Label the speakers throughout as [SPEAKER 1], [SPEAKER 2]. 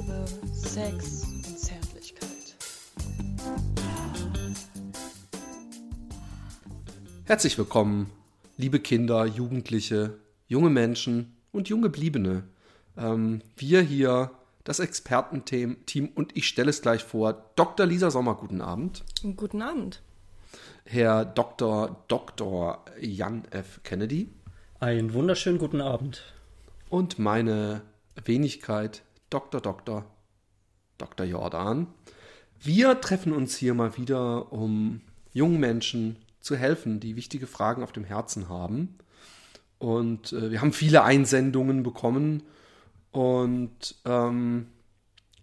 [SPEAKER 1] Liebe, Sex und Zärtlichkeit.
[SPEAKER 2] Herzlich willkommen, liebe Kinder, Jugendliche, junge Menschen und junge Bliebene. Ähm, wir hier, das Expertenteam Team, und ich stelle es gleich vor, Dr. Lisa Sommer, guten Abend.
[SPEAKER 1] Guten Abend.
[SPEAKER 2] Herr Dr. Dr. Jan F. Kennedy.
[SPEAKER 3] Einen wunderschönen guten Abend.
[SPEAKER 2] Und meine Wenigkeit, Dr. Dr. Dr. Jordan. Wir treffen uns hier mal wieder, um jungen Menschen zu helfen, die wichtige Fragen auf dem Herzen haben. Und äh, wir haben viele Einsendungen bekommen. Und ähm,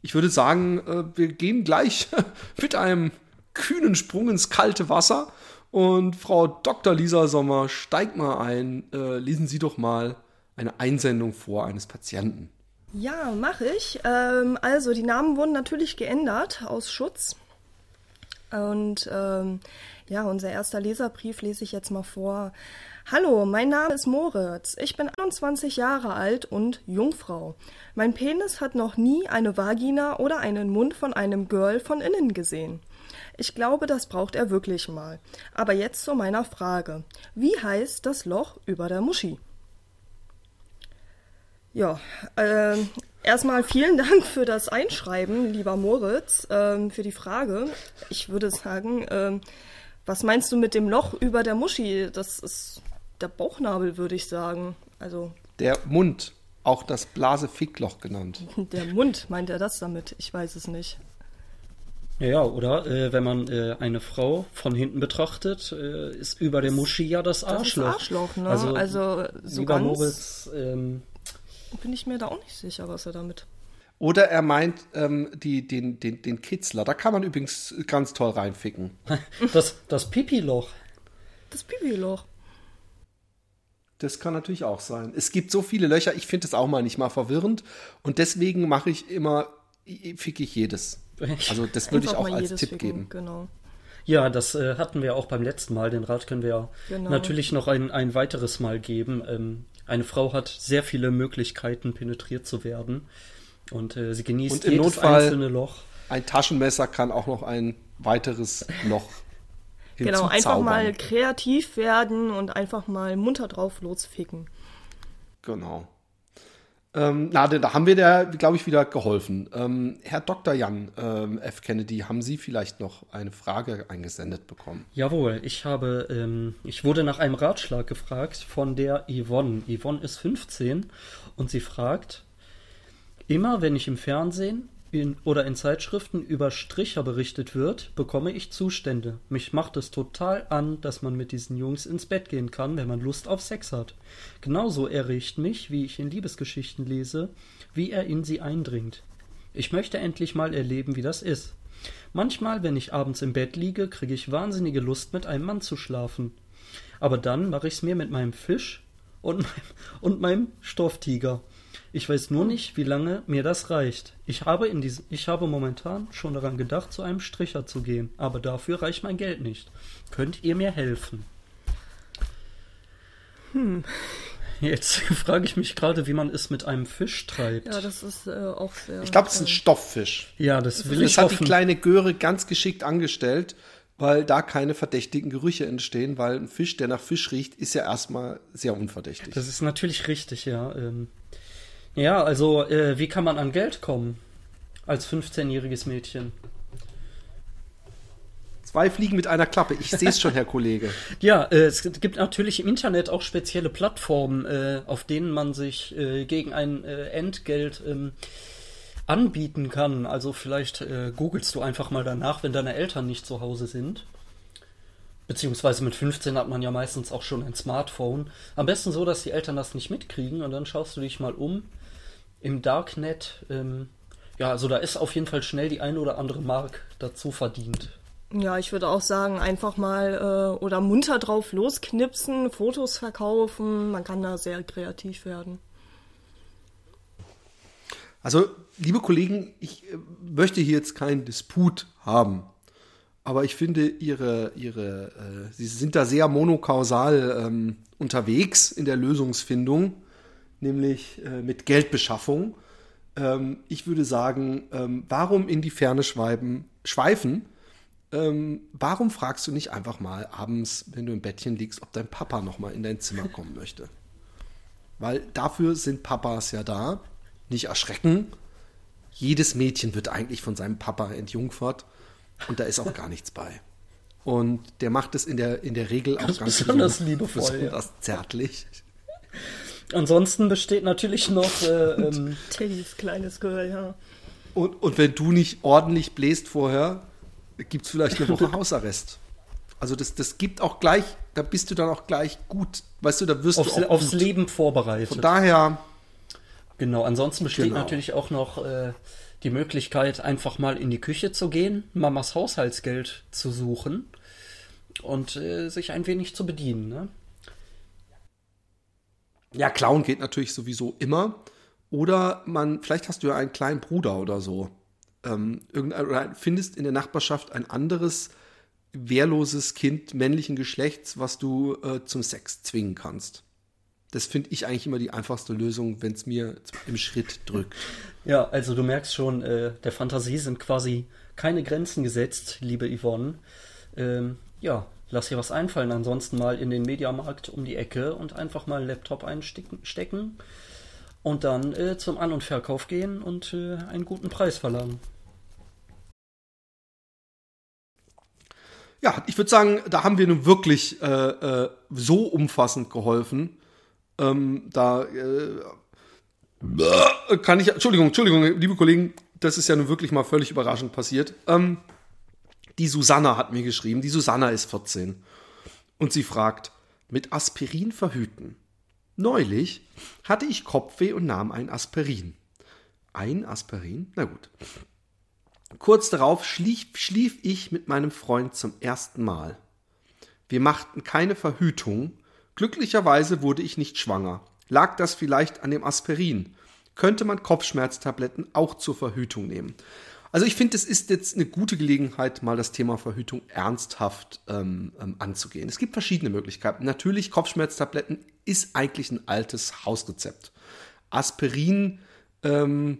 [SPEAKER 2] ich würde sagen, äh, wir gehen gleich mit einem kühnen Sprung ins kalte Wasser. Und Frau Dr. Lisa Sommer, steigt mal ein. Äh, lesen Sie doch mal eine Einsendung vor eines Patienten.
[SPEAKER 1] Ja, mache ich. Ähm, also, die Namen wurden natürlich geändert aus Schutz. Und ähm, ja, unser erster Leserbrief lese ich jetzt mal vor. Hallo, mein Name ist Moritz. Ich bin 21 Jahre alt und Jungfrau. Mein Penis hat noch nie eine Vagina oder einen Mund von einem Girl von innen gesehen. Ich glaube, das braucht er wirklich mal. Aber jetzt zu meiner Frage. Wie heißt das Loch über der Muschi? Ja, äh, erstmal vielen Dank für das Einschreiben, lieber Moritz, ähm, für die Frage. Ich würde sagen, ähm, was meinst du mit dem Loch über der Muschi? Das ist der Bauchnabel, würde ich sagen. Also
[SPEAKER 2] Der Mund, auch das Blasefickloch genannt.
[SPEAKER 1] der Mund, meint er das damit? Ich weiß es nicht.
[SPEAKER 3] Ja, ja, oder äh, wenn man äh, eine Frau von hinten betrachtet, äh, ist über der Muschi ja das
[SPEAKER 1] Das ist
[SPEAKER 3] Arschloch.
[SPEAKER 1] Arschloch, ne?
[SPEAKER 3] Also,
[SPEAKER 1] Also, so
[SPEAKER 3] lieber
[SPEAKER 1] ganz
[SPEAKER 3] Moritz, ähm,
[SPEAKER 1] bin ich mir da auch nicht sicher, was er damit.
[SPEAKER 2] Oder er meint ähm, die, den, den, den Kitzler. Da kann man übrigens ganz toll reinficken.
[SPEAKER 3] das, das Pipi-Loch.
[SPEAKER 1] Das Pipi-Loch.
[SPEAKER 2] Das kann natürlich auch sein. Es gibt so viele Löcher, ich finde es auch mal nicht mal verwirrend. Und deswegen mache ich immer, ficke ich jedes. Also das würde ich auch
[SPEAKER 1] mal
[SPEAKER 2] als
[SPEAKER 1] jedes
[SPEAKER 2] Tipp
[SPEAKER 1] ficken,
[SPEAKER 2] geben.
[SPEAKER 1] Genau.
[SPEAKER 3] Ja, das äh, hatten wir auch beim letzten Mal. Den Rat können wir
[SPEAKER 1] Genau.
[SPEAKER 3] natürlich noch ein, ein weiteres Mal geben. Ähm, eine Frau hat sehr viele Möglichkeiten, penetriert zu werden. Und äh, sie genießt
[SPEAKER 2] Und im
[SPEAKER 3] jedes
[SPEAKER 2] Notfall-
[SPEAKER 3] einzelne Loch.
[SPEAKER 2] Ein Taschenmesser kann auch noch ein weiteres Loch
[SPEAKER 1] Genau, einfach mal kreativ werden und einfach mal munter drauf losficken.
[SPEAKER 2] Genau. Ähm, na, da haben wir der, glaube ich, wieder geholfen. Ähm, Herr Dr. Jan ähm, F. Kennedy, haben Sie vielleicht noch eine Frage eingesendet bekommen?
[SPEAKER 3] Jawohl, ich habe, ähm, ich wurde nach einem Ratschlag gefragt von der Yvonne. Yvonne ist 15 und sie fragt, immer wenn ich im Fernsehen in, oder in Zeitschriften über Stricher berichtet wird, bekomme ich Zustände. Mich macht es total an, dass man mit diesen Jungs ins Bett gehen kann, wenn man Lust auf Sex hat. Genauso erregt mich, wie ich in Liebesgeschichten lese, wie er in sie eindringt. Ich möchte endlich mal erleben, wie das ist. Manchmal, wenn ich abends im Bett liege, kriege ich wahnsinnige Lust, mit einem Mann zu schlafen. Aber dann mache ich's mir mit meinem Fisch und meinem, und meinem Stofftiger. Ich weiß nur nicht, wie lange mir das reicht. Ich habe, in diesem, ich habe momentan schon daran gedacht, zu einem Stricher zu gehen, aber dafür reicht mein Geld nicht. Könnt ihr mir helfen? Hm. Jetzt frage ich mich gerade, wie man es mit einem Fisch treibt.
[SPEAKER 1] Ja, das ist äh, auch sehr.
[SPEAKER 2] Ich glaube, es ist ein Stofffisch.
[SPEAKER 3] Ja, das will
[SPEAKER 2] Das
[SPEAKER 3] ich
[SPEAKER 2] hat die
[SPEAKER 3] hoffen.
[SPEAKER 2] kleine Göre ganz geschickt angestellt, weil da keine verdächtigen Gerüche entstehen, weil ein Fisch, der nach Fisch riecht, ist ja erstmal sehr unverdächtig.
[SPEAKER 3] Das ist natürlich richtig, ja. Ähm, ja, also äh, wie kann man an Geld kommen als 15-jähriges Mädchen?
[SPEAKER 2] Zwei Fliegen mit einer Klappe. Ich sehe es schon, Herr Kollege.
[SPEAKER 3] Ja, äh, es gibt natürlich im Internet auch spezielle Plattformen, äh, auf denen man sich äh, gegen ein äh, Entgelt ähm, anbieten kann. Also vielleicht äh, googelst du einfach mal danach, wenn deine Eltern nicht zu Hause sind. Beziehungsweise mit 15 hat man ja meistens auch schon ein Smartphone. Am besten so, dass die Eltern das nicht mitkriegen und dann schaust du dich mal um im Darknet. Ähm, ja, also da ist auf jeden Fall schnell die eine oder andere Mark dazu verdient.
[SPEAKER 1] Ja, ich würde auch sagen, einfach mal äh, oder munter drauf losknipsen, Fotos verkaufen. Man kann da sehr kreativ werden.
[SPEAKER 2] Also, liebe Kollegen, ich äh, möchte hier jetzt keinen Disput haben. Aber ich finde, ihre, ihre, äh, sie sind da sehr monokausal ähm, unterwegs in der Lösungsfindung, nämlich äh, mit Geldbeschaffung. Ähm, ich würde sagen, ähm, warum in die Ferne schweiben, schweifen? Ähm, warum fragst du nicht einfach mal abends, wenn du im Bettchen liegst, ob dein Papa noch mal in dein Zimmer kommen möchte? Weil dafür sind Papas ja da. Nicht erschrecken. Jedes Mädchen wird eigentlich von seinem Papa entjungfert und da ist auch gar nichts bei. Und der macht es in der, in der Regel auch
[SPEAKER 3] Ganz
[SPEAKER 2] ganz
[SPEAKER 3] besonders
[SPEAKER 2] lieb-
[SPEAKER 3] liebevoll, ja.
[SPEAKER 2] besonders zärtlich.
[SPEAKER 3] Ansonsten besteht natürlich noch äh, ähm,
[SPEAKER 1] Teddys kleines Girl, ja.
[SPEAKER 2] Und, und wenn du nicht ordentlich bläst vorher, gibt es vielleicht eine Woche Hausarrest. Also das, das gibt auch gleich, da bist du dann auch gleich gut. Weißt du, da wirst
[SPEAKER 3] aufs,
[SPEAKER 2] du auch
[SPEAKER 3] aufs
[SPEAKER 2] gut.
[SPEAKER 3] Leben vorbereitet.
[SPEAKER 2] Von daher,
[SPEAKER 3] Genau, ansonsten besteht
[SPEAKER 2] Genau.
[SPEAKER 3] natürlich auch noch äh, die Möglichkeit, einfach mal in die Küche zu gehen, Mamas Haushaltsgeld zu suchen und äh, sich ein wenig zu bedienen. Ne?
[SPEAKER 2] Ja, klauen geht natürlich sowieso immer. Oder man, vielleicht hast du ja einen kleinen Bruder oder so. Ähm, oder findest in der Nachbarschaft ein anderes wehrloses Kind männlichen Geschlechts, was du äh, zum Sex zwingen kannst. Das finde ich eigentlich immer die einfachste Lösung, wenn es mir im Schritt drückt.
[SPEAKER 3] Ja, also du merkst schon, äh, der Fantasie sind quasi keine Grenzen gesetzt, liebe Yvonne. Ähm, ja, lass dir was einfallen, ansonsten mal in den Mediamarkt um die Ecke und einfach mal einen Laptop einstecken stecken und dann äh, zum An- und Verkauf gehen und äh, einen guten Preis verlangen.
[SPEAKER 2] Ja, ich würde sagen, da haben wir nun wirklich äh, äh, so umfassend geholfen. Ähm, da äh, kann ich, Entschuldigung, Entschuldigung, liebe Kollegen, das ist ja nun wirklich mal völlig überraschend passiert. Ähm, die Susanna hat mir geschrieben, die Susanna ist 14 und sie fragt, mit Aspirin verhüten. Neulich hatte ich Kopfweh und nahm ein Aspirin. Ein Aspirin? Na gut. Kurz darauf schlief, schlief ich mit meinem Freund zum ersten Mal. Wir machten keine Verhütung. Glücklicherweise wurde ich nicht schwanger. Lag das vielleicht an dem Aspirin? Könnte man Kopfschmerztabletten auch zur Verhütung nehmen? Also ich finde, es ist jetzt eine gute Gelegenheit, mal das Thema Verhütung ernsthaft ähm, ähm, anzugehen. Es gibt verschiedene Möglichkeiten. Natürlich, Kopfschmerztabletten ist eigentlich ein altes Hausrezept. Aspirin ähm,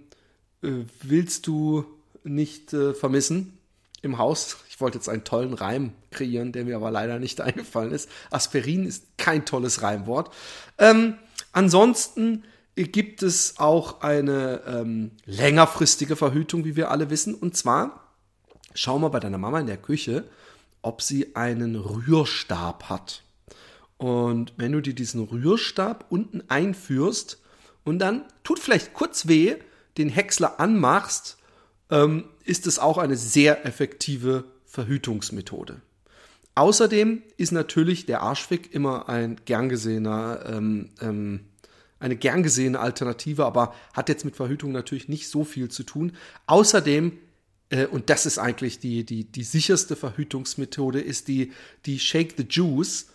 [SPEAKER 2] äh, willst du nicht äh, vermissen im Haus. Ich wollte jetzt einen tollen Reim kreieren, der mir aber leider nicht eingefallen ist. Aspirin ist kein tolles Reimwort. Ähm, ansonsten gibt es auch eine ähm, längerfristige Verhütung, wie wir alle wissen. Und zwar, schau mal bei deiner Mama in der Küche, ob sie einen Rührstab hat. Und wenn du dir diesen Rührstab unten einführst und dann tut vielleicht kurz weh, den Häcksler anmachst, ähm, ist es auch eine sehr effektive Verhütungsmethode. Außerdem ist natürlich der Arschfick immer ein gern gesehener, ähm, ähm, eine gern gesehene Alternative, aber hat jetzt mit Verhütung natürlich nicht so viel zu tun. Außerdem, äh, und das ist eigentlich die, die, die sicherste Verhütungsmethode, ist die, die Shake the Juice.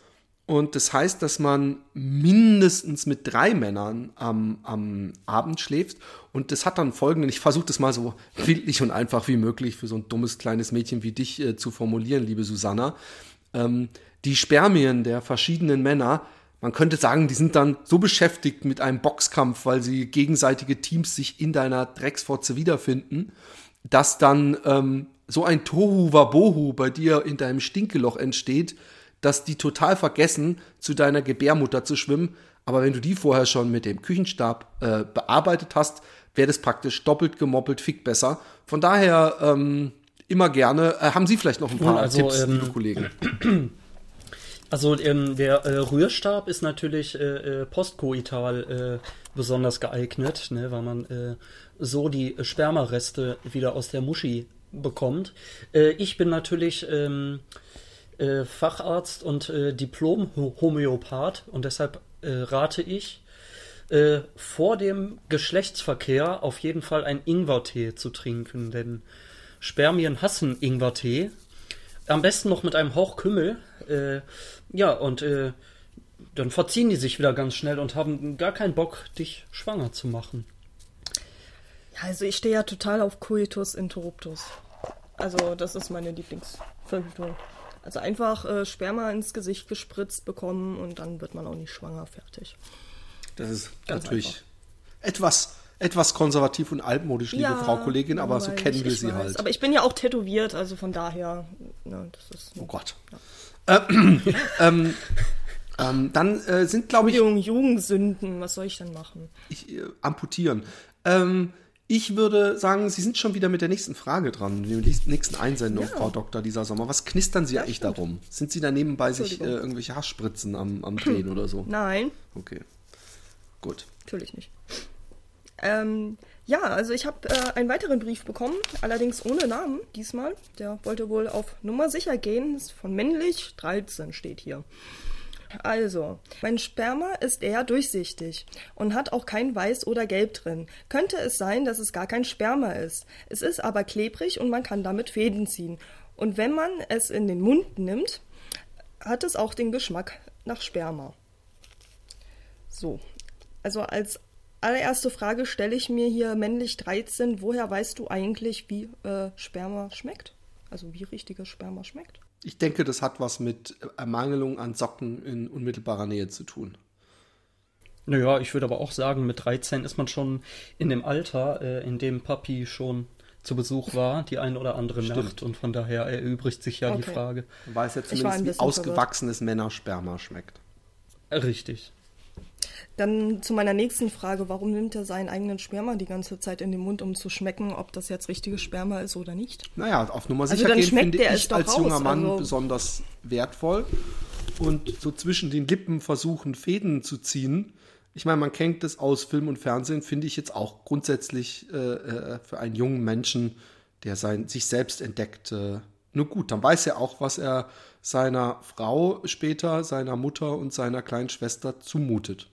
[SPEAKER 2] Und das heißt, dass man mindestens mit drei Männern am, am Abend schläft. Und das hat dann folgenden, ich versuche das mal so bildlich und einfach wie möglich für so ein dummes kleines Mädchen wie dich äh, zu formulieren, liebe Susanna. Ähm, die Spermien der verschiedenen Männer, man könnte sagen, die sind dann so beschäftigt mit einem Boxkampf, weil sie gegenseitige Teams sich in deiner Drecksfotze wiederfinden, dass dann ähm, so ein Tohu Wabohu bei dir in deinem Stinkeloch entsteht, dass die total vergessen, zu deiner Gebärmutter zu schwimmen. Aber wenn du die vorher schon mit dem Küchenstab äh, bearbeitet hast, wäre das praktisch doppelt gemoppelt, fick besser. Von daher ähm, immer gerne. Äh, haben Sie vielleicht noch ein paar
[SPEAKER 3] Also,
[SPEAKER 2] Tipps,
[SPEAKER 3] ähm,
[SPEAKER 2] liebe Kollegen?
[SPEAKER 3] Also ähm, der äh, Rührstab ist natürlich äh, äh, postkoital äh, besonders geeignet, ne, weil man äh, so die Spermareste wieder aus der Muschi bekommt. Äh, ich bin natürlich ähm, äh, Facharzt und Diplom-Homöopath und deshalb rate ich, vor dem Geschlechtsverkehr auf jeden Fall einen Ingwertee zu trinken, denn Spermien hassen Ingwertee. Am besten noch mit einem Hauch Kümmel. Äh, ja, und äh, dann verziehen die sich wieder ganz schnell und haben gar keinen Bock, dich schwanger zu machen.
[SPEAKER 1] Ja, also ich stehe ja total auf Coitus interruptus. Also das ist meine Lieblingsverhütung. Also einfach äh, Sperma ins Gesicht gespritzt bekommen und dann wird man auch nicht schwanger, fertig.
[SPEAKER 2] Das ist
[SPEAKER 1] Ganz
[SPEAKER 2] natürlich
[SPEAKER 1] einfach.
[SPEAKER 2] etwas, etwas konservativ und altmodisch, liebe Frau Kollegin, aber so kennen wir sie
[SPEAKER 1] weiß.
[SPEAKER 2] halt.
[SPEAKER 1] Aber ich bin ja auch tätowiert, also von daher, ne, das ist.
[SPEAKER 2] oh Gott. Äh, ähm, ähm, dann äh, sind, glaube ich,
[SPEAKER 1] Entschuldigung, Jugendsünden, was soll ich denn machen?
[SPEAKER 2] ich, äh, amputieren. Ähm, ich würde sagen, Sie sind schon wieder mit der nächsten Frage dran, mit der nächsten Einsendung, Frau Doktor, dieser Sommer. Was knistern Sie eigentlich darum? Sind Sie da nebenbei sich äh, irgendwelche Haarspritzen am, am Drehen oder so?
[SPEAKER 1] Nein,
[SPEAKER 2] Okay. Gut.
[SPEAKER 1] natürlich nicht. Ähm, ja, also ich habe äh, einen weiteren Brief bekommen, allerdings ohne Namen diesmal. Der wollte wohl auf Nummer sicher gehen. Ist von männlich 13 steht hier. Also, mein Sperma ist eher durchsichtig und hat auch kein Weiß oder Gelb drin. Könnte es sein, dass es gar kein Sperma ist. Es ist aber klebrig und man kann damit Fäden ziehen. Und wenn man es in den Mund nimmt, hat es auch den Geschmack nach Sperma. So, also als allererste Frage stelle ich mir hier männlich 13, woher weißt du eigentlich, wie äh, Sperma schmeckt? Also wie richtiges Sperma schmeckt?
[SPEAKER 2] Ich denke, das hat was mit Ermangelung an Socken in unmittelbarer Nähe zu tun.
[SPEAKER 3] Naja, ich würde aber auch sagen, mit 13 ist man schon in dem Alter, äh, in dem Papi schon zu Besuch war, die ein oder andere
[SPEAKER 2] Stimmt.
[SPEAKER 3] Nacht. Und von daher erübrigt sich ja die
[SPEAKER 1] Okay.
[SPEAKER 3] Frage.
[SPEAKER 2] Man weiß ja zumindest, wie ausgewachsenes Männersperma schmeckt.
[SPEAKER 3] Richtig.
[SPEAKER 1] Dann zu meiner nächsten Frage, warum nimmt er seinen eigenen Sperma die ganze Zeit in den Mund, um zu schmecken, ob das jetzt richtiges Sperma ist oder nicht?
[SPEAKER 2] Naja, auf Nummer
[SPEAKER 1] Also
[SPEAKER 2] sicher
[SPEAKER 1] dann
[SPEAKER 2] gehen finde ich als junger
[SPEAKER 1] raus,
[SPEAKER 2] Mann
[SPEAKER 1] also-
[SPEAKER 2] besonders wertvoll. Und so zwischen den Lippen versuchen, Fäden zu ziehen. Ich meine, man kennt das aus Film und Fernsehen, finde ich jetzt auch grundsätzlich äh, äh, für einen jungen Menschen, der sein, sich selbst entdeckt, äh, nur gut. Dann weiß er auch, was er seiner Frau später, seiner Mutter und seiner kleinen Schwester zumutet.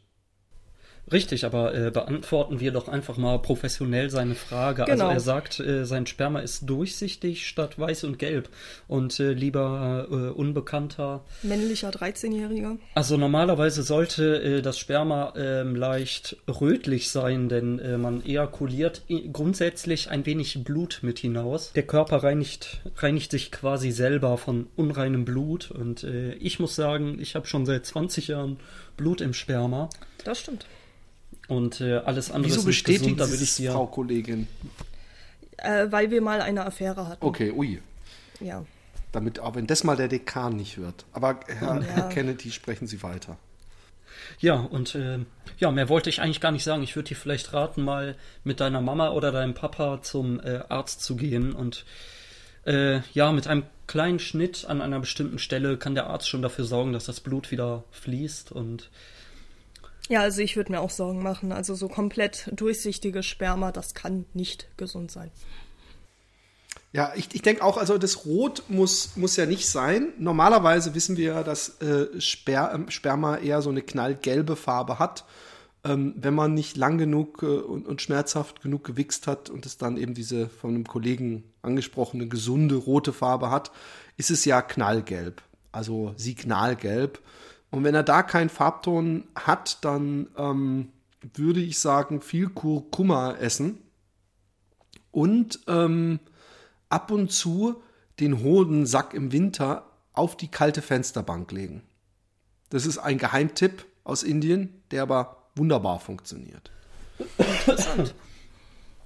[SPEAKER 3] Richtig, aber äh, beantworten wir doch einfach mal professionell seine Frage. Also
[SPEAKER 1] Genau.
[SPEAKER 3] er sagt, äh, sein Sperma ist durchsichtig statt weiß und gelb. Und äh, lieber äh, Unbekannter,
[SPEAKER 1] Männlicher 13-Jähriger.
[SPEAKER 3] also normalerweise sollte äh, das Sperma ähm, leicht rötlich sein, denn äh, man ejakuliert grundsätzlich ein wenig Blut mit hinaus. Der Körper reinigt, reinigt sich quasi selber von unreinem Blut. Und ich muss sagen, ich habe schon seit 20 Jahren Blut im Sperma.
[SPEAKER 1] Das stimmt.
[SPEAKER 3] Und äh, alles andere
[SPEAKER 2] Wieso
[SPEAKER 3] ist nicht
[SPEAKER 2] bestätigen
[SPEAKER 3] gesund, da
[SPEAKER 2] Sie
[SPEAKER 3] will ich ja.
[SPEAKER 2] Frau Kollegin?
[SPEAKER 1] Äh, weil wir mal eine Affäre hatten.
[SPEAKER 2] Okay, ui.
[SPEAKER 1] Ja.
[SPEAKER 2] Damit, aber wenn das mal der Dekan nicht hört. Aber Herr,
[SPEAKER 1] Ja.
[SPEAKER 2] Herr Kennedy, sprechen Sie weiter.
[SPEAKER 3] Ja, und äh, ja, mehr wollte ich eigentlich gar nicht sagen. Ich würde dir vielleicht raten, mal mit deiner Mama oder deinem Papa zum äh, Arzt zu gehen. Und äh, ja, mit einem kleinen Schnitt an einer bestimmten Stelle kann der Arzt schon dafür sorgen, dass das Blut wieder fließt. Und
[SPEAKER 1] Ja, also ich würde mir auch Sorgen machen. Also so komplett durchsichtiges Sperma, das kann nicht gesund sein.
[SPEAKER 2] Ja, ich, ich denke auch, also das Rot muss, muss ja nicht sein. Normalerweise wissen wir ja, dass äh, Sper ähm, Sperma eher so eine knallgelbe Farbe hat. Ähm, wenn man nicht lang genug äh, und, und schmerzhaft genug gewichst hat und es dann eben diese von einem Kollegen angesprochene gesunde rote Farbe hat, ist es ja knallgelb, also signalgelb. Und wenn er da keinen Farbton hat, dann ähm, würde ich sagen, viel Kurkuma essen und ähm, ab und zu den Hodensack im Winter auf die kalte Fensterbank legen. Das ist ein Geheimtipp aus Indien, der aber wunderbar funktioniert.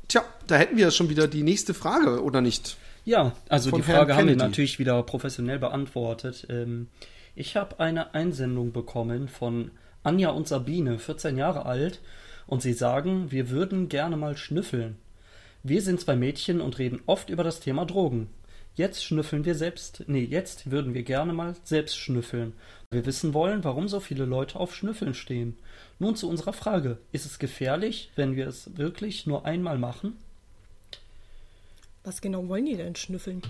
[SPEAKER 2] Tja, da hätten wir schon wieder die nächste Frage, oder nicht?
[SPEAKER 3] ja, also
[SPEAKER 2] Von
[SPEAKER 3] die Frage haben wir natürlich wieder professionell beantwortet. Ähm, ich habe eine Einsendung bekommen von Anja und Sabine, 14 Jahre alt, und sie sagen, wir würden gerne mal schnüffeln. Wir sind zwei Mädchen und reden oft über das Thema Drogen. Jetzt schnüffeln wir selbst, nee, jetzt würden wir gerne mal selbst schnüffeln. Wir wissen wollen, warum so viele Leute auf Schnüffeln stehen. Nun zu unserer Frage. Ist es gefährlich, wenn wir es wirklich nur einmal machen?
[SPEAKER 1] Was genau wollen die denn schnüffeln?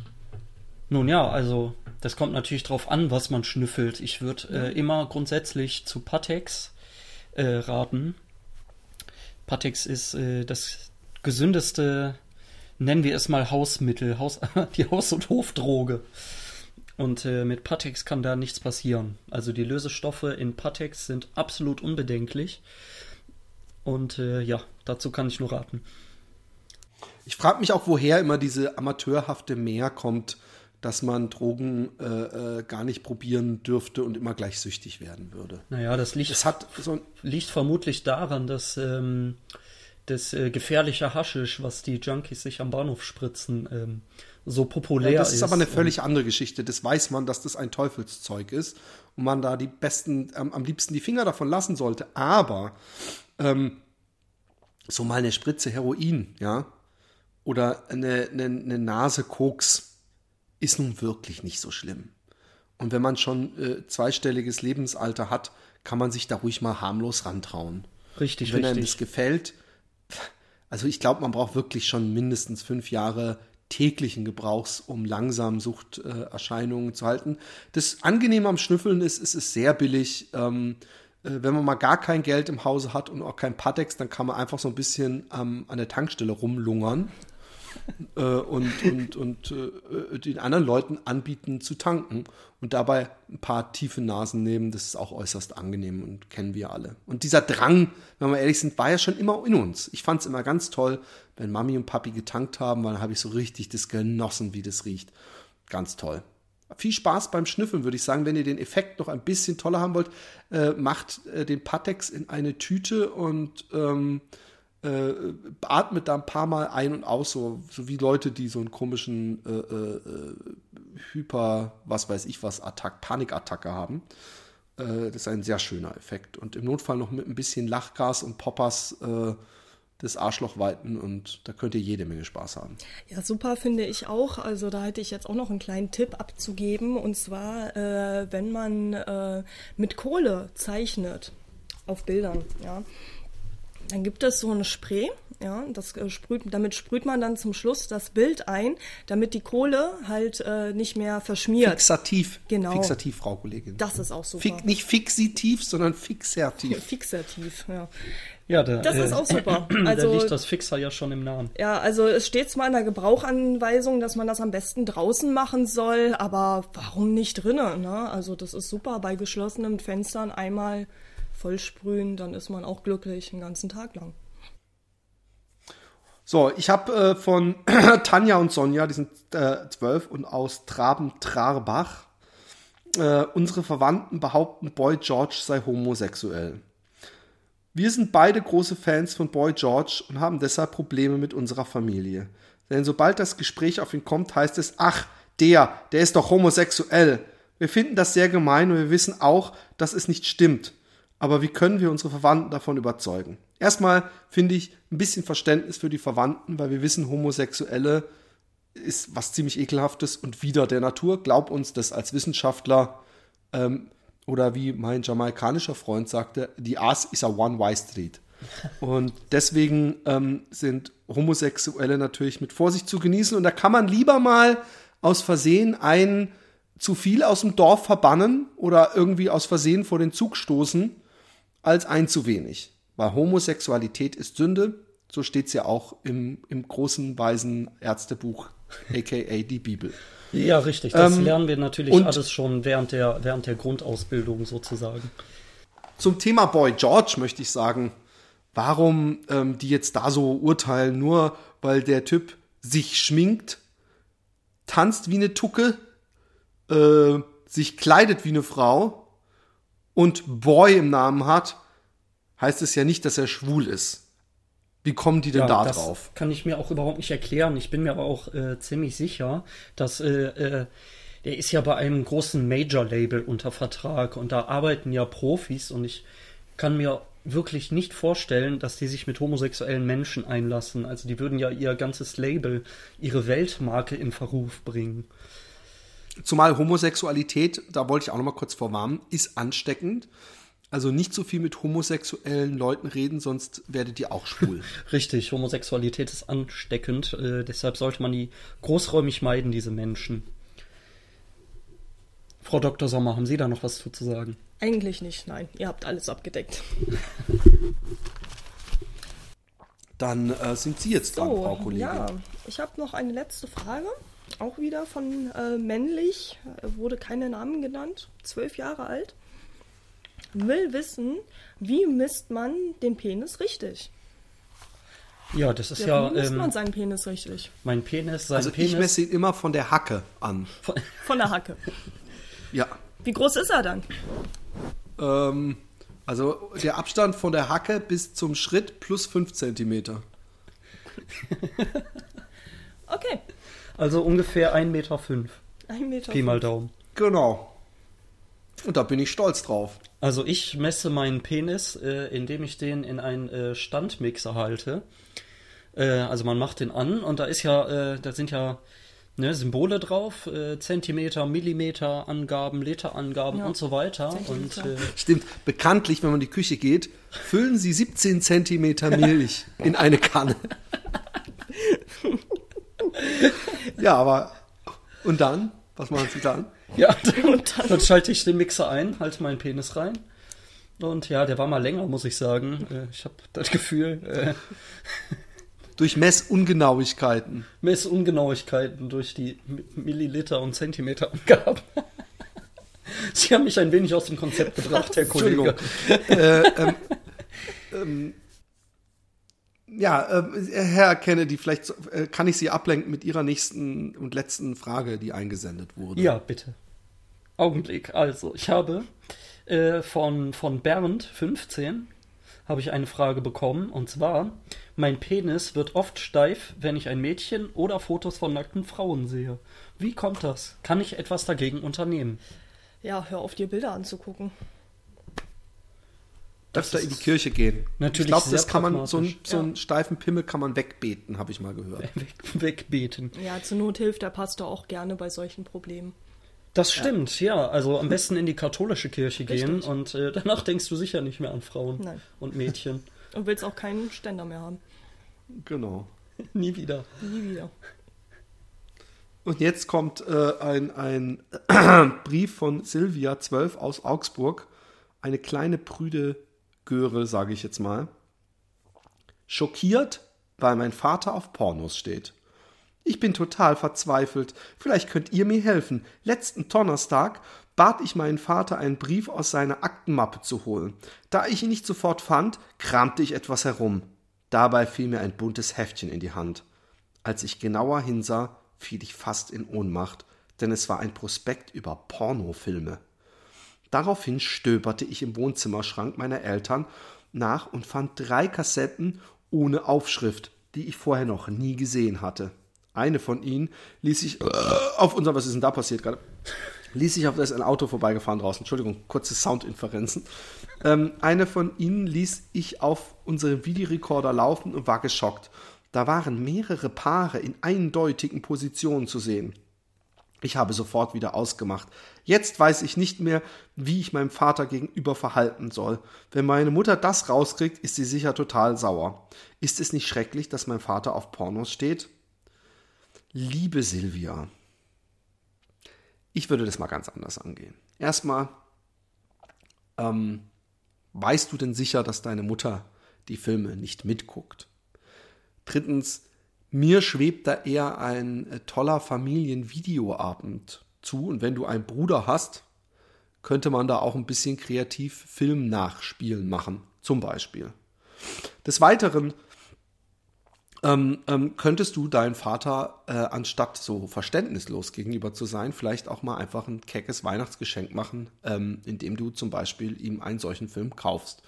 [SPEAKER 3] Nun ja, also das kommt natürlich drauf an, was man schnüffelt. Ich würde äh, immer grundsätzlich zu Patex äh, raten. Patex ist äh, das gesündeste, nennen wir es mal Hausmittel, Haus, die Haus- und Hofdroge. Und äh, mit Patex kann da nichts passieren. Also die Lösestoffe in Patex sind absolut unbedenklich. Und äh, ja, dazu kann ich nur raten.
[SPEAKER 2] Ich frage mich auch, woher immer diese amateurhafte Mehr kommt, dass man Drogen äh, äh, gar nicht probieren dürfte und immer gleich süchtig werden würde.
[SPEAKER 3] Naja, das liegt
[SPEAKER 2] Es hat so
[SPEAKER 3] liegt vermutlich daran, dass ähm, das äh, gefährliche Haschisch, was die Junkies sich am Bahnhof spritzen, ähm, so populär ist.
[SPEAKER 2] Ja, das ist aber eine völlig andere Geschichte. Das weiß man, dass das ein Teufelszeug ist und man da die besten, ähm, am liebsten die Finger davon lassen sollte. Aber ähm, so mal eine Spritze Heroin, ja, oder eine, eine, eine Nase Koks ist nun wirklich nicht so schlimm. Und wenn man schon äh, zweistelliges Lebensalter hat, kann man sich da ruhig mal harmlos rantrauen.
[SPEAKER 3] Richtig,
[SPEAKER 2] Und wenn
[SPEAKER 3] richtig.
[SPEAKER 2] einem das gefällt, also ich glaube, man braucht wirklich schon mindestens fünf Jahre täglichen Gebrauchs, um langsam Suchterscheinungen zu halten. Das Angenehme am Schnüffeln ist, es ist sehr billig. Ähm, äh, wenn man mal gar kein Geld im Hause hat und auch kein Patex, dann kann man einfach so ein bisschen ähm, an der Tankstelle rumlungern äh, und, und, und äh, den anderen Leuten anbieten zu tanken und dabei ein paar tiefe Nasen nehmen. Das ist auch äußerst angenehm und kennen wir alle. Und dieser Drang, wenn wir ehrlich sind, war ja schon immer in uns. Ich fand es immer ganz toll, wenn Mami und Papi getankt haben, weil dann habe ich so richtig das genossen, wie das riecht. Ganz toll. Viel Spaß beim Schnüffeln, würde ich sagen. Wenn ihr den Effekt noch ein bisschen toller haben wollt, äh, macht äh, den Patex in eine Tüte und ähm, äh, atmet da ein paar Mal ein und aus, so, so wie Leute, die so einen komischen äh, äh, Hyper, was weiß ich was, Attack, Panikattacke haben. Äh, das ist ein sehr schöner Effekt. Und im Notfall noch mit ein bisschen Lachgas und Poppers äh, das Arschloch weiten und da könnt ihr jede Menge Spaß haben.
[SPEAKER 1] Ja, super finde ich auch. Also da hätte ich jetzt auch noch einen kleinen Tipp abzugeben. Und zwar, äh, wenn man äh, mit Kohle zeichnet auf Bildern, ja, dann gibt es so ein Spray, ja, das äh, sprüht, damit sprüht man dann zum Schluss das Bild ein, damit die Kohle halt äh, nicht mehr verschmiert.
[SPEAKER 2] Fixativ.
[SPEAKER 1] Genau.
[SPEAKER 2] Fixativ, Frau Kollegin.
[SPEAKER 1] Das ist auch super.
[SPEAKER 2] Fix, nicht fixitiv, sondern fixativ.
[SPEAKER 1] Fixativ, ja.
[SPEAKER 3] Ja, da,
[SPEAKER 1] Das ist auch super.
[SPEAKER 3] da
[SPEAKER 1] Also-
[SPEAKER 3] liegt das Fixer ja schon im Namen.
[SPEAKER 1] Ja, also es steht zwar in der Gebrauchanweisung, dass man das am besten draußen machen soll, aber warum nicht drinnen? Ne? Also das ist super bei geschlossenen Fenstern einmal vollsprühen, dann ist man auch glücklich den ganzen Tag lang.
[SPEAKER 2] So, ich habe äh, von Tanja und Sonja, die sind äh, zwölf und aus Traben-Trarbach. Äh, unsere Verwandten behaupten, Boy George sei homosexuell. Wir sind beide große Fans von Boy George und haben deshalb Probleme mit unserer Familie. Denn sobald das Gespräch auf ihn kommt, heißt es, ach, der, der ist doch homosexuell. Wir finden das sehr gemein und wir wissen auch, dass es nicht stimmt. Aber wie können wir unsere Verwandten davon überzeugen? Erstmal finde ich ein bisschen Verständnis für die Verwandten, weil wir wissen, Homosexuelle ist was ziemlich ekelhaftes und wieder der Natur. Glaub uns das als Wissenschaftler ähm, oder wie mein jamaikanischer Freund sagte, die Ass is a one way street. Und deswegen ähm, sind Homosexuelle natürlich mit Vorsicht zu genießen. Und da kann man lieber mal aus Versehen einen zu viel aus dem Dorf verbannen oder irgendwie aus Versehen vor den Zug stoßen, als ein zu wenig. Weil Homosexualität ist Sünde. So steht es ja auch im, im großen, weisen Ärztebuch, aka die Bibel.
[SPEAKER 3] Ja, richtig. Das
[SPEAKER 2] Ähm,
[SPEAKER 3] lernen wir natürlich alles schon während der, während der Grundausbildung sozusagen.
[SPEAKER 2] Zum Thema Boy George möchte ich sagen, warum ähm, die jetzt da so urteilen, nur weil der Typ sich schminkt, tanzt wie eine Tucke, äh, sich kleidet wie eine Frau und Boy im Namen hat, heißt es ja nicht, dass er schwul ist. Wie kommen die denn da
[SPEAKER 3] das
[SPEAKER 2] drauf?
[SPEAKER 3] kann ich mir auch überhaupt nicht erklären. Ich bin mir aber auch äh, ziemlich sicher, dass äh, äh, der ist ja bei einem großen Major-Label unter Vertrag und da arbeiten ja Profis und ich kann mir wirklich nicht vorstellen, dass die sich mit homosexuellen Menschen einlassen. Also die würden ja ihr ganzes Label, ihre Weltmarke in Verruf bringen.
[SPEAKER 2] Zumal Homosexualität, da wollte ich auch noch mal kurz vorwarnen, ist ansteckend. Also nicht so viel mit homosexuellen Leuten reden, sonst werdet ihr auch schwul.
[SPEAKER 3] Richtig, Homosexualität ist ansteckend, äh, deshalb sollte man die großräumig meiden, diese Menschen. Frau Dr. Sommer, haben Sie da noch was zu zu sagen?
[SPEAKER 1] Eigentlich nicht, nein. Ihr habt alles abgedeckt.
[SPEAKER 2] Dann äh, sind Sie jetzt dran, Frau
[SPEAKER 1] So,
[SPEAKER 2] Kollegin.
[SPEAKER 1] ja, ich habe noch eine letzte Frage. Auch wieder von äh, männlich, äh, wurde keine Namen genannt, zwölf Jahre alt. Will wissen, wie misst man den Penis richtig?
[SPEAKER 3] Ja, das ist
[SPEAKER 1] Ja,
[SPEAKER 3] ja,
[SPEAKER 1] wie misst
[SPEAKER 3] ähm,
[SPEAKER 1] man seinen Penis richtig?
[SPEAKER 3] mein Penis, sein
[SPEAKER 2] Also
[SPEAKER 3] Penis.
[SPEAKER 2] ich messe ihn immer von der Hacke an.
[SPEAKER 1] Von der Hacke.
[SPEAKER 2] Ja.
[SPEAKER 1] Wie groß ist er dann?
[SPEAKER 2] Ähm, Also der Abstand von der Hacke bis zum Schritt plus 5 Zentimeter.
[SPEAKER 1] Okay.
[SPEAKER 3] Also ungefähr 1,5 Meter. Fünf.
[SPEAKER 1] Ein Meter.
[SPEAKER 3] Pi mal Daumen.
[SPEAKER 2] Genau. Und da bin ich stolz drauf.
[SPEAKER 3] Also ich messe meinen Penis, äh, indem ich den in einen äh, Standmixer halte. Äh, also man macht den an und da ist ja, äh, da sind ja ne, Symbole drauf, äh, Zentimeter, Millimeter Angaben, Literangaben
[SPEAKER 1] Ja.
[SPEAKER 3] und so weiter. Und äh,
[SPEAKER 2] Stimmt, bekanntlich, wenn man in die Küche geht, füllen Sie 17 Zentimeter Milch in eine Kanne. ja, aber und dann? Was machen Sie dann?
[SPEAKER 3] ja, dann, dann schalte ich den Mixer ein, halte meinen Penis rein. Und ja, der war mal länger, muss ich sagen. Äh, ich habe das Gefühl, äh,
[SPEAKER 2] Durch Messungenauigkeiten.
[SPEAKER 3] Messungenauigkeiten durch die Milliliter- und Zentimeterangaben. Sie haben mich ein wenig aus dem Konzept gebracht, Herr Kollege.
[SPEAKER 2] äh, ähm, ähm, ja, ähm, Herr Kennedy, vielleicht äh, kann ich Sie ablenken mit Ihrer nächsten und letzten Frage, die eingesendet wurde.
[SPEAKER 3] Ja, bitte. Augenblick. Also, ich habe äh, von, von Bernd, 15, habe ich eine Frage bekommen. Und zwar, mein Penis wird oft steif, wenn ich ein Mädchen oder Fotos von nackten Frauen sehe. Wie kommt das? Kann ich etwas dagegen unternehmen?
[SPEAKER 1] Ja, hör auf, dir Bilder anzugucken.
[SPEAKER 2] Öfter in die Kirche gehen.
[SPEAKER 3] natürlich
[SPEAKER 2] ich glaube, das kann man, so, ein, so einen steifen Pimmel kann man wegbeten, habe ich mal gehört.
[SPEAKER 3] Weg, wegbeten.
[SPEAKER 1] Ja, zur Not hilft der Pastor auch gerne bei solchen Problemen.
[SPEAKER 3] Das stimmt, ja. Also am besten in die katholische Kirche gehen
[SPEAKER 1] Richtig.
[SPEAKER 3] und äh, danach denkst du sicher nicht mehr an Frauen
[SPEAKER 1] Nein.
[SPEAKER 3] und Mädchen.
[SPEAKER 1] Und willst auch keinen Ständer mehr haben.
[SPEAKER 2] Genau.
[SPEAKER 3] Nie wieder.
[SPEAKER 1] Nie wieder.
[SPEAKER 2] Und jetzt kommt äh, ein, ein Brief von Silvia 12 aus Augsburg. Eine kleine prüde Göre, sage ich jetzt mal. Schockiert, weil mein Vater auf Pornos steht. Ich bin total verzweifelt. Vielleicht könnt ihr mir helfen. Letzten Donnerstag bat ich meinen Vater, einen Brief aus seiner Aktenmappe zu holen. Da ich ihn nicht sofort fand, kramte ich etwas herum. Dabei fiel mir ein buntes Heftchen in die Hand. Als ich genauer hinsah, fiel ich fast in Ohnmacht, denn es war ein Prospekt über Pornofilme. Daraufhin stöberte ich im Wohnzimmerschrank meiner Eltern nach und fand drei Kassetten ohne Aufschrift, die ich vorher noch nie gesehen hatte. Eine von ihnen ließ ich auf unser, was ist denn da passiert gerade? Ließ ich auf, da ist ein Auto vorbeigefahren draußen. Entschuldigung, kurze Soundinferenzen. Ähm, eine von ihnen ließ ich auf unserem Videorekorder laufen und war geschockt. Da waren mehrere Paare in eindeutigen Positionen zu sehen. Ich habe sofort wieder ausgemacht. Jetzt weiß ich nicht mehr, wie ich meinem Vater gegenüber verhalten soll. Wenn meine Mutter das rauskriegt, ist sie sicher total sauer. Ist es nicht schrecklich, dass mein Vater auf Pornos steht? Liebe Silvia, ich würde das mal ganz anders angehen. Erstmal, ähm, weißt du denn sicher, dass deine Mutter die Filme nicht mitguckt? Drittens, mir schwebt da eher ein äh, toller Familienvideoabend zu. Und wenn du einen Bruder hast, könnte man da auch ein bisschen kreativ Film-Nachspielen machen, zum Beispiel. Des Weiteren ähm, ähm, könntest du deinen Vater, äh, anstatt so verständnislos gegenüber zu sein, vielleicht auch mal einfach ein keckes Weihnachtsgeschenk machen, ähm, indem du zum Beispiel ihm einen solchen Film kaufst.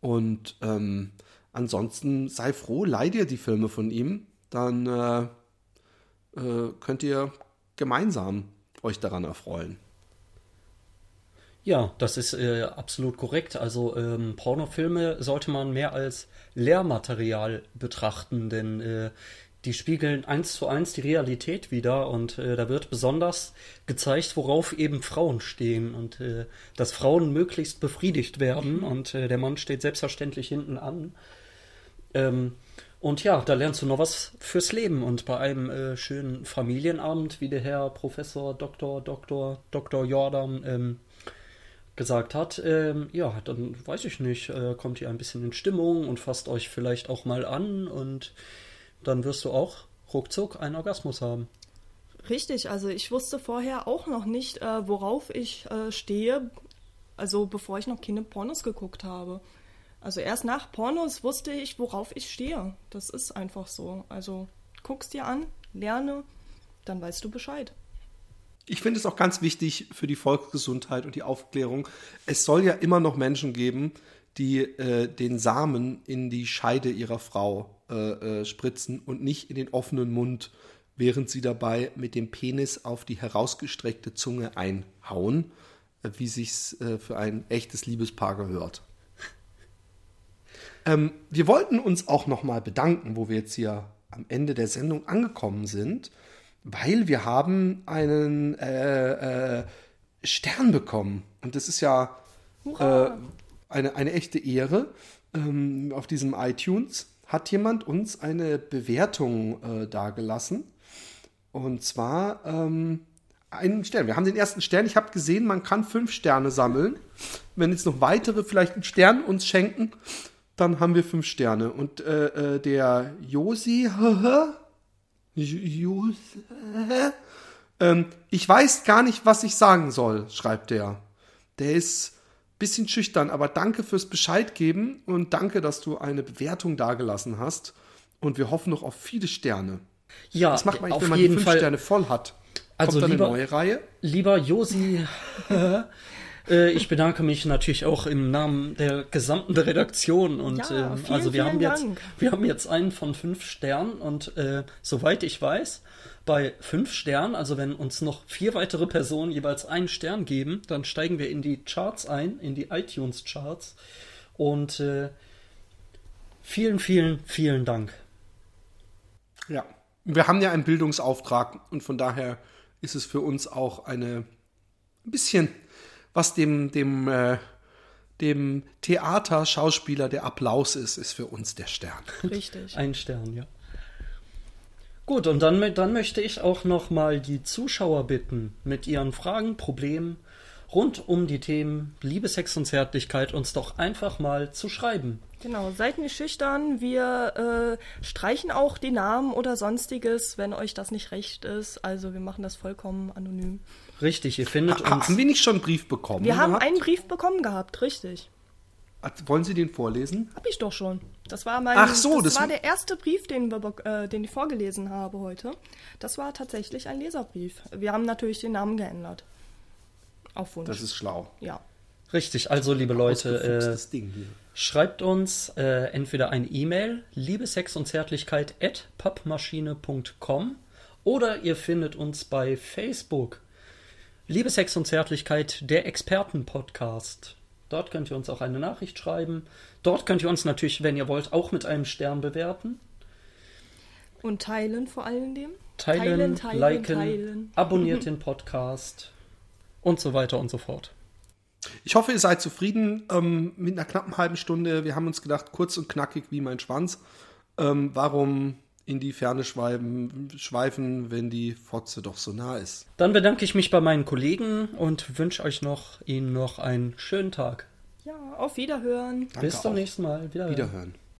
[SPEAKER 2] Und ähm, ansonsten sei froh, leih dir die Filme von ihm, dann äh, äh, könnt ihr gemeinsam euch daran erfreuen.
[SPEAKER 3] Ja, das ist äh, absolut korrekt. Also ähm, Pornofilme sollte man mehr als Lehrmaterial betrachten, denn äh, die spiegeln eins zu eins die Realität wider und äh, da wird besonders gezeigt, worauf eben Frauen stehen und äh, dass Frauen möglichst befriedigt werden und äh, der Mann steht selbstverständlich hinten an. Ähm, und ja, da lernst du noch was fürs Leben. Und bei einem äh, schönen Familienabend, wie der Herr Professor Dr. Dr. Dr. Jordan ähm, gesagt hat, ähm, ja, dann weiß ich nicht, äh, kommt ihr ein bisschen in Stimmung und fasst euch vielleicht auch mal an und dann wirst du auch ruckzuck einen Orgasmus haben.
[SPEAKER 1] Richtig, also ich wusste vorher auch noch nicht, äh, worauf ich äh, stehe, also bevor ich noch keine Pornos geguckt habe. Also erst nach Pornos wusste ich, worauf ich stehe. Das ist einfach so. Also guck's dir an, lerne, dann weißt du Bescheid.
[SPEAKER 2] Ich finde es auch ganz wichtig für die Volksgesundheit und die Aufklärung. Es soll ja immer noch Menschen geben, die äh, den Samen in die Scheide ihrer Frau äh, äh, spritzen und nicht in den offenen Mund, während sie dabei mit dem Penis auf die herausgestreckte Zunge einhauen, äh, wie sich's äh, für ein echtes Liebespaar gehört. Ähm, wir wollten uns auch nochmal bedanken, wo wir jetzt hier am Ende der Sendung angekommen sind, weil wir haben einen äh, äh, Stern bekommen. Und das ist ja äh, eine, eine echte Ehre. Ähm, auf diesem iTunes hat jemand uns eine Bewertung äh, dargelassen. Und zwar ähm, einen Stern. Wir haben den ersten Stern. Ich habe gesehen, man kann fünf Sterne sammeln. Wenn jetzt noch weitere vielleicht einen Stern uns schenken, dann haben wir fünf Sterne. Und äh, äh, der Josi, ähm, ich weiß gar nicht, was ich sagen soll, schreibt der. Der ist ein bisschen schüchtern, aber danke fürs Bescheid geben und danke, dass du eine Bewertung dagelassen hast. Und wir hoffen noch auf viele Sterne.
[SPEAKER 3] Ja,
[SPEAKER 2] Was macht man
[SPEAKER 3] auf
[SPEAKER 2] wenn man die
[SPEAKER 3] jeden
[SPEAKER 2] fünf
[SPEAKER 3] Fall.
[SPEAKER 2] Sterne voll hat?
[SPEAKER 3] Also
[SPEAKER 2] Kommt dann
[SPEAKER 3] lieber-
[SPEAKER 2] eine neue Reihe?
[SPEAKER 3] Lieber Josi, äh, ich bedanke mich natürlich auch im Namen der gesamten Redaktion und
[SPEAKER 1] Ja,
[SPEAKER 3] ähm,
[SPEAKER 1] vielen,
[SPEAKER 3] also wir haben jetzt
[SPEAKER 1] Dank.
[SPEAKER 3] wir haben jetzt einen von fünf Sternen und äh, soweit ich weiß bei fünf Sternen, also wenn uns noch vier weitere Personen jeweils einen Stern geben, dann steigen wir in die Charts ein, in die iTunes Charts und äh, vielen vielen vielen Dank.
[SPEAKER 2] Ja. Wir haben ja einen Bildungsauftrag und von daher ist es für uns auch eine ein bisschen, was dem, dem, äh, dem Theaterschauspieler der Applaus ist, ist für uns der Stern.
[SPEAKER 1] Richtig.
[SPEAKER 3] Ein Stern, ja. Gut, und dann, dann möchte ich auch noch mal die Zuschauer bitten, mit ihren Fragen, Problemen rund um die Themen Liebe, Sex und Zärtlichkeit uns doch einfach mal zu schreiben.
[SPEAKER 1] Genau, seid nicht schüchtern. Wir äh, streichen auch die Namen oder sonstiges, wenn euch das nicht recht ist. Also wir machen das vollkommen anonym.
[SPEAKER 3] Richtig, ihr findet
[SPEAKER 2] Ha,
[SPEAKER 3] uns.
[SPEAKER 2] haben wir nicht schon einen Brief bekommen?
[SPEAKER 1] Wir haben
[SPEAKER 2] gehabt?
[SPEAKER 1] einen Brief bekommen gehabt, richtig.
[SPEAKER 2] Wollen Sie den vorlesen?
[SPEAKER 1] Hab ich doch schon. Das war mein.
[SPEAKER 2] Ach so,
[SPEAKER 1] das,
[SPEAKER 2] das-
[SPEAKER 1] war der erste Brief, den, wir, äh, den ich vorgelesen habe heute. Das war tatsächlich ein Leserbrief. Wir haben natürlich den Namen geändert. Auf Wunsch.
[SPEAKER 2] Das ist schlau.
[SPEAKER 1] ja.
[SPEAKER 3] Richtig, also liebe Leute, äh,
[SPEAKER 2] Ausgefuchstes Ding hier.
[SPEAKER 3] Schreibt uns äh, entweder ein E-Mail, liebe Sex und Zärtlichkeit at pappmaschine.com oder ihr findet uns bei Facebook. Liebe Sex und Zärtlichkeit, der Experten-Podcast. Dort könnt ihr uns auch eine Nachricht schreiben. Dort könnt ihr uns natürlich, wenn ihr wollt, auch mit einem Stern bewerten.
[SPEAKER 1] Und teilen vor allen Dingen.
[SPEAKER 3] Teilen,
[SPEAKER 1] teilen,
[SPEAKER 3] liken,
[SPEAKER 1] teilen.
[SPEAKER 3] abonniert den Podcast und so weiter und so fort.
[SPEAKER 2] Ich hoffe, ihr seid zufrieden ähm, mit einer knappen halben Stunde. Wir haben uns gedacht, kurz und knackig wie mein Schwanz. Ähm, warum in die Ferne schweifen, schweifen, wenn die Fotze doch so nah ist?
[SPEAKER 3] Dann bedanke ich mich bei meinen Kollegen und wünsche euch noch Ihnen noch einen schönen Tag.
[SPEAKER 1] Ja, auf Wiederhören.
[SPEAKER 2] Danke
[SPEAKER 3] Bis zum
[SPEAKER 2] auch.
[SPEAKER 3] nächsten Mal. Wiederhören.
[SPEAKER 2] Wiederhören.